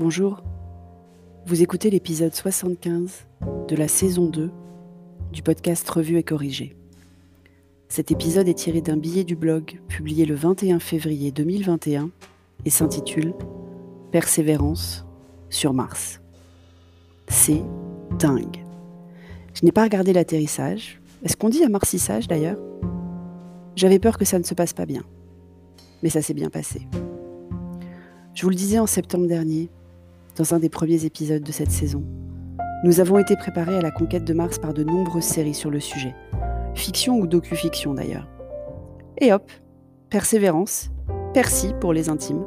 Bonjour, vous écoutez l'épisode 75 de la saison 2 du podcast Revue et Corrigé. Cet épisode est tiré d'un billet du blog publié le 21 février 2021 et s'intitule Persévérance sur Mars. C'est dingue. Je n'ai pas regardé l'atterrissage. Est-ce qu'on dit amarcissage d'ailleurs? J'avais peur que ça ne se passe pas bien. Mais ça s'est bien passé. Je vous le disais en septembre dernier, dans un des premiers épisodes de cette saison. Nous avons été préparés à la conquête de Mars par de nombreuses séries sur le sujet, fiction ou docu-fiction d'ailleurs. Et hop, Persévérance, Percy pour les intimes,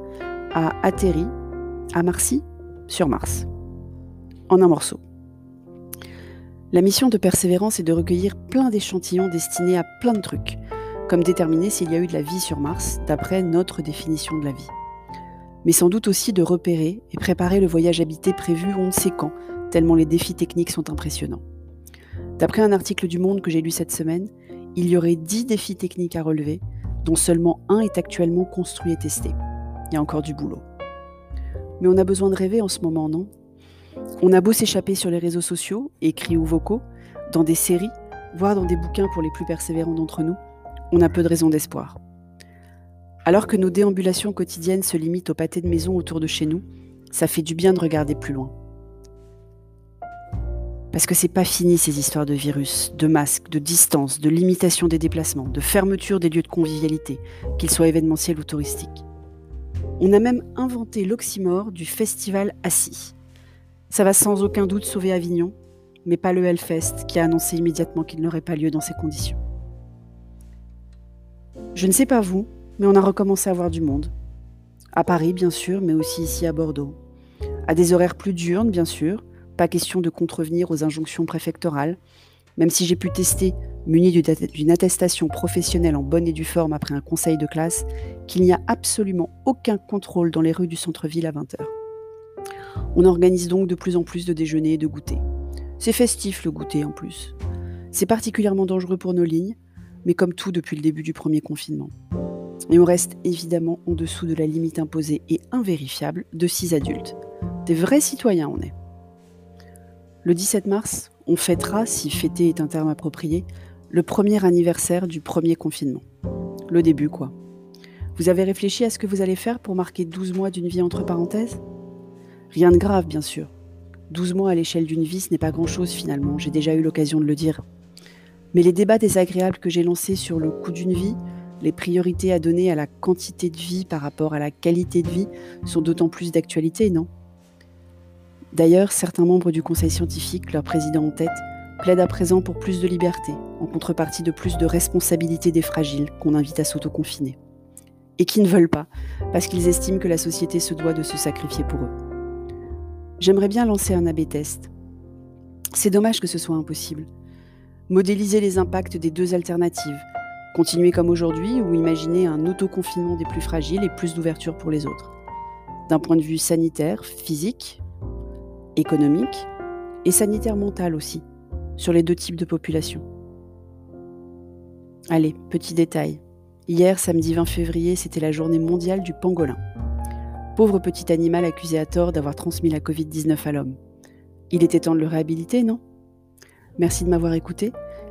a atterri à Marcy sur Mars, en un morceau. La mission de Persévérance est de recueillir plein d'échantillons destinés à plein de trucs, comme déterminer s'il y a eu de la vie sur Mars d'après notre définition de la vie mais sans doute aussi de repérer et préparer le voyage habité prévu on ne sait quand, tellement les défis techniques sont impressionnants. D'après un article du Monde que j'ai lu cette semaine, il y aurait 10 défis techniques à relever, dont seulement un est actuellement construit et testé. Il y a encore du boulot. Mais on a besoin de rêver en ce moment, non? On a beau s'échapper sur les réseaux sociaux, écrits ou vocaux, dans des séries, voire dans des bouquins pour les plus persévérants d'entre nous, on a peu de raisons d'espoir. Alors que nos déambulations quotidiennes se limitent au pâté de maison autour de chez nous, ça fait du bien de regarder plus loin. Parce que c'est pas fini ces histoires de virus, de masques, de distance, de limitation des déplacements, de fermeture des lieux de convivialité, qu'ils soient événementiels ou touristiques. On a même inventé l'oxymore du festival assis. Ça va sans aucun doute sauver Avignon, mais pas le Hellfest qui a annoncé immédiatement qu'il n'aurait pas lieu dans ces conditions. Je ne sais pas vous, mais on a recommencé à voir du monde. À Paris, bien sûr, mais aussi ici à Bordeaux. À des horaires plus diurnes, bien sûr. Pas question de contrevenir aux injonctions préfectorales. Même si j'ai pu tester, muni d'une attestation professionnelle en bonne et due forme après un conseil de classe, qu'il n'y a absolument aucun contrôle dans les rues du centre-ville à 20h. On organise donc de plus en plus de déjeuners et de goûters. C'est festif le goûter en plus. C'est particulièrement dangereux pour nos lignes, mais comme tout depuis le début du premier confinement. Et on reste évidemment en dessous de la limite imposée et invérifiable de 6 adultes. Des vrais citoyens on est. Le 17 mars, on fêtera, si fêter est un terme approprié, le premier anniversaire du premier confinement. Le début, quoi. Vous avez réfléchi à ce que vous allez faire pour marquer 12 mois d'une vie entre parenthèses? Rien de grave, bien sûr. 12 mois à l'échelle d'une vie, ce n'est pas grand-chose finalement, j'ai déjà eu l'occasion de le dire. Mais les débats désagréables que j'ai lancés sur le coût d'une vie, les priorités à donner à la quantité de vie par rapport à la qualité de vie sont d'autant plus d'actualité, non? D'ailleurs, certains membres du Conseil scientifique, leur président en tête, plaident à présent pour plus de liberté, en contrepartie de plus de responsabilité des fragiles qu'on invite à s'autoconfiner. Et qui ne veulent pas, parce qu'ils estiment que la société se doit de se sacrifier pour eux. J'aimerais bien lancer un AB test. C'est dommage que ce soit impossible. Modéliser les impacts des deux alternatives, Continuer comme aujourd'hui ou imaginer un autoconfinement des plus fragiles et plus d'ouverture pour les autres. D'un point de vue sanitaire, physique, économique et sanitaire mental aussi, sur les deux types de population. Allez, petit détail. Hier, samedi 20 février, c'était la journée mondiale du pangolin. Pauvre petit animal accusé à tort d'avoir transmis la Covid-19 à l'homme. Il était temps de le réhabiliter, non? Merci de m'avoir écouté